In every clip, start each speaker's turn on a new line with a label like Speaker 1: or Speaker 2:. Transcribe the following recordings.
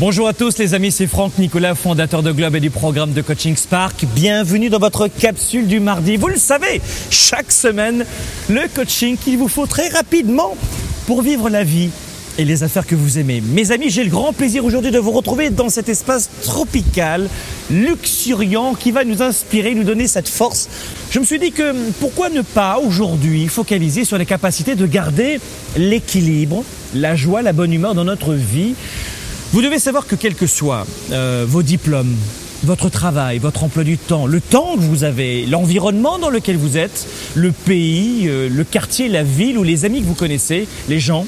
Speaker 1: Bonjour à tous les amis, c'est Franck Nicolas, fondateur de Globe et du programme de coaching Spark. Bienvenue dans votre capsule du mardi. Vous le savez, chaque semaine, le coaching qu'il vous faut très rapidement pour vivre la vie et les affaires que vous aimez. Mes amis, j'ai le grand plaisir aujourd'hui de vous retrouver dans cet espace tropical, luxuriant, qui va nous inspirer, nous donner cette force. Je me suis dit que pourquoi ne pas aujourd'hui focaliser sur les capacités de garder l'équilibre, la joie, la bonne humeur dans notre vie? Vous devez savoir que quels que soient euh, vos diplômes, votre travail, votre emploi du temps, le temps que vous avez, l'environnement dans lequel vous êtes, le pays, euh, le quartier, la ville ou les amis que vous connaissez, les gens,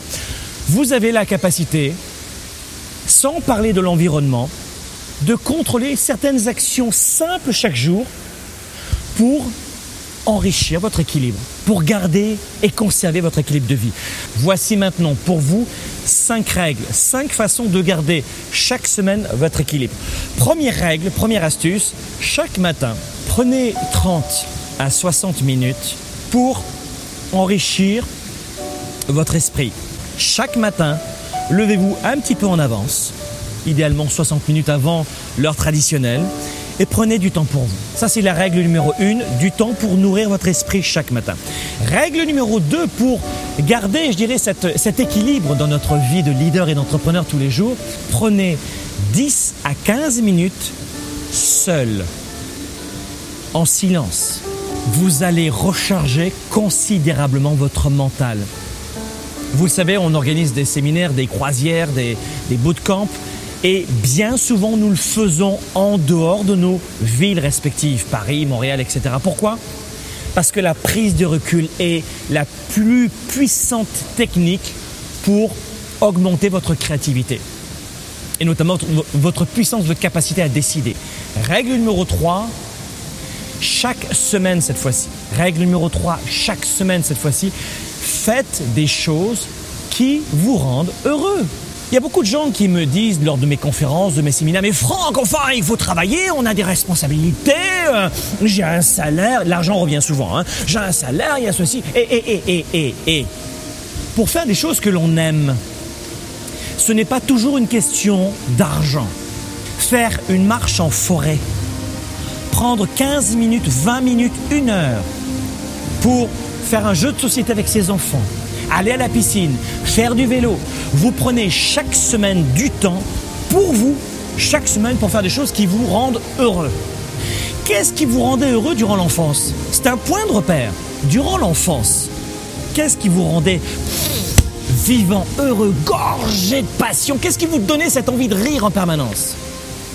Speaker 1: vous avez la capacité, sans parler de l'environnement, de contrôler certaines actions simples chaque jour pour enrichir votre équilibre, pour garder et conserver votre équilibre de vie. Voici maintenant pour vous cinq règles, cinq façons de garder chaque semaine votre équilibre. Première règle, première astuce, chaque matin, prenez 30 à 60 minutes pour enrichir votre esprit. Chaque matin, levez-vous un petit peu en avance, idéalement 60 minutes avant l'heure traditionnelle et prenez du temps pour vous. Ça, c'est la règle numéro 1, du temps pour nourrir votre esprit chaque matin. Règle numéro 2, pour garder, je dirais, cet équilibre dans notre vie de leader et d'entrepreneur tous les jours, prenez 10 à 15 minutes seul, en silence. Vous allez recharger considérablement votre mental. Vous le savez, on organise des séminaires, des croisières, des, des bootcamps et bien souvent, nous le faisons en dehors de nos villes respectives, Paris, Montréal, etc. Pourquoi? Parce que la prise de recul est la plus puissante technique pour augmenter votre créativité et notamment votre puissance de capacité à décider. Règle numéro 3, chaque semaine cette fois-ci. Règle numéro 3, chaque semaine cette fois-ci, faites des choses qui vous rendent heureux. Il y a beaucoup de gens qui me disent lors de mes conférences, de mes séminaires, mais Franck, enfin, il faut travailler, on a des responsabilités, euh, j'ai un salaire, l'argent revient souvent, hein, j'ai un salaire, il y a ceci, et, et, et, et, et, et. Pour faire des choses que l'on aime, ce n'est pas toujours une question d'argent. Faire une marche en forêt, prendre 15 minutes, 20 minutes, une heure pour faire un jeu de société avec ses enfants, aller à la piscine, faire du vélo. Vous prenez chaque semaine du temps pour vous, chaque semaine pour faire des choses qui vous rendent heureux. Qu'est-ce qui vous rendait heureux durant l'enfance? C'est un point de repère. Durant l'enfance, qu'est-ce qui vous rendait vivant, heureux, gorgé de passion? Qu'est-ce qui vous donnait cette envie de rire en permanence?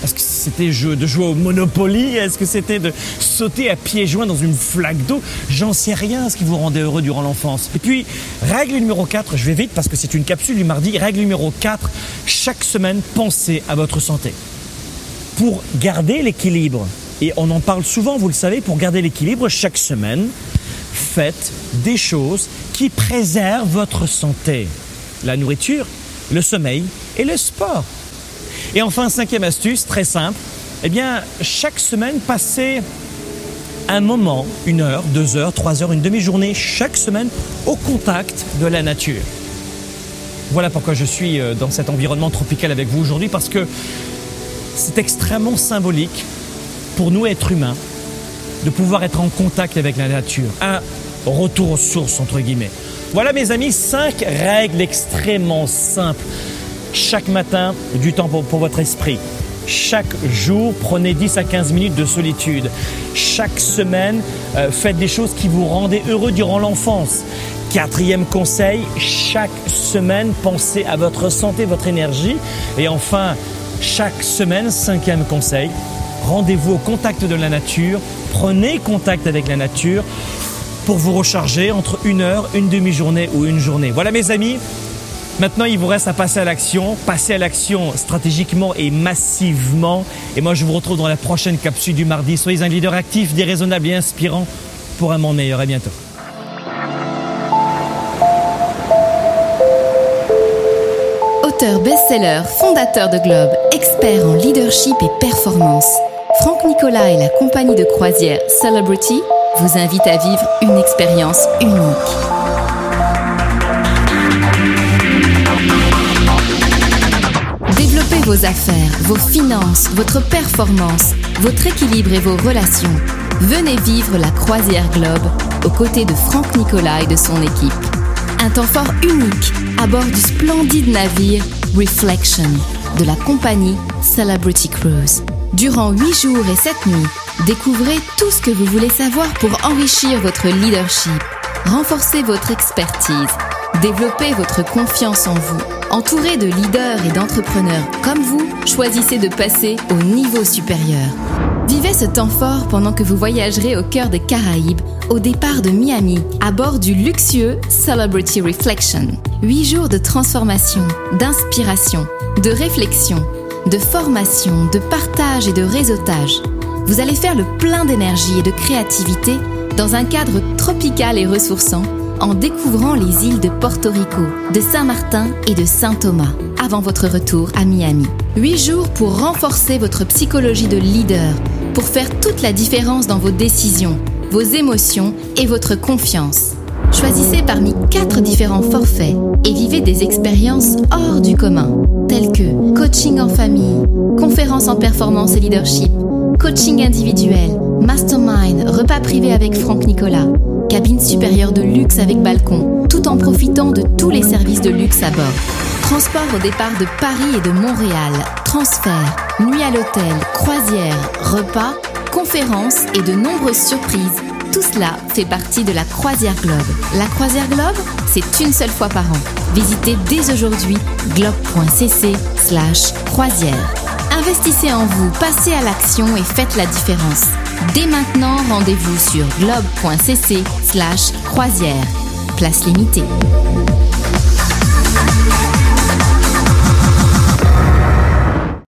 Speaker 1: Est-ce que c'était de jouer au Monopoly? Est-ce que c'était de sauter à pieds joints dans une flaque d'eau? J'en sais rien, ce qui vous rendait heureux durant l'enfance. Et puis, règle numéro 4, je vais vite parce que c'est une capsule du mardi. Règle numéro 4, chaque semaine, pensez à votre santé. Pour garder l'équilibre, et on en parle souvent, vous le savez, pour garder l'équilibre, chaque semaine, faites des choses qui préservent votre santé. La nourriture, le sommeil et le sport. Et enfin, cinquième astuce, très simple, eh bien, chaque semaine, passez un moment, une heure, deux heures, trois heures, une demi-journée, chaque semaine, au contact de la nature. Voilà pourquoi je suis euh, dans cet environnement tropical avec vous aujourd'hui, parce que c'est extrêmement symbolique pour nous, êtres humains, de pouvoir être en contact avec la nature. Un retour aux sources, entre guillemets. Voilà, mes amis, cinq règles extrêmement simples chaque matin du temps pour, votre esprit. Chaque jour, prenez 10 à 15 minutes de solitude. Chaque semaine, euh, faites des choses qui vous rendaient heureux durant l'enfance. Quatrième conseil, chaque semaine, pensez à votre santé, votre énergie. Et enfin, chaque semaine, cinquième conseil, rendez-vous au contact de la nature. Prenez contact avec la nature pour vous recharger entre une heure, une demi-journée ou une journée. Voilà mes amis, Maintenant, il vous reste à passer à l'action, passer à l'action stratégiquement et massivement. Et moi, je vous retrouve dans la prochaine capsule du mardi. Soyez un leader actif, déraisonnable et inspirant pour un monde meilleur. À bientôt.
Speaker 2: Auteur best-seller, fondateur de Globe, expert en leadership et performance, Franck Nicolas et la compagnie de croisière Celebrity vous invitent à vivre une expérience unique. Vos affaires, vos finances, votre performance, votre équilibre et vos relations. Venez vivre la croisière Globe aux côtés de Franck Nicolas et de son équipe. Un temps fort unique à bord du splendide navire Reflection de la compagnie Celebrity Cruise. Durant 8 jours et 7 nuits, découvrez tout ce que vous voulez savoir pour enrichir votre leadership, renforcer votre expertise, développer votre confiance en vous. Entouré de leaders et d'entrepreneurs comme vous, choisissez de passer au niveau supérieur. Vivez ce temps fort pendant que vous voyagerez au cœur des Caraïbes, au départ de Miami, à bord du luxueux Celebrity Reflection. Huit jours de transformation, d'inspiration, de réflexion, de formation, de partage et de réseautage. Vous allez faire le plein d'énergie et de créativité dans un cadre tropical et ressourçant en découvrant les îles de Porto Rico, de Saint-Martin et de Saint-Thomas avant votre retour à Miami. Huit jours pour renforcer votre psychologie de leader, pour faire toute la différence dans vos décisions, vos émotions et votre confiance. Choisissez parmi quatre différents forfaits et vivez des expériences hors du commun, telles que coaching en famille, conférences en performance et leadership, coaching individuel, mastermind, repas privé avec Franck Nicolas, cabine supérieure de luxe avec balcon, tout en profitant de tous les services de luxe à bord. Transport au départ de Paris et de Montréal, transfert, nuit à l'hôtel, croisière, repas, conférences et de nombreuses surprises. Tout cela fait partie de la Croisière Globe. La Croisière Globe, c'est une seule fois par an. Visitez dès aujourd'hui globe.cc slash croisière. Investissez en vous, passez à l'action et faites la différence. Dès maintenant, rendez-vous sur globe.cc slash croisière. Place limitée.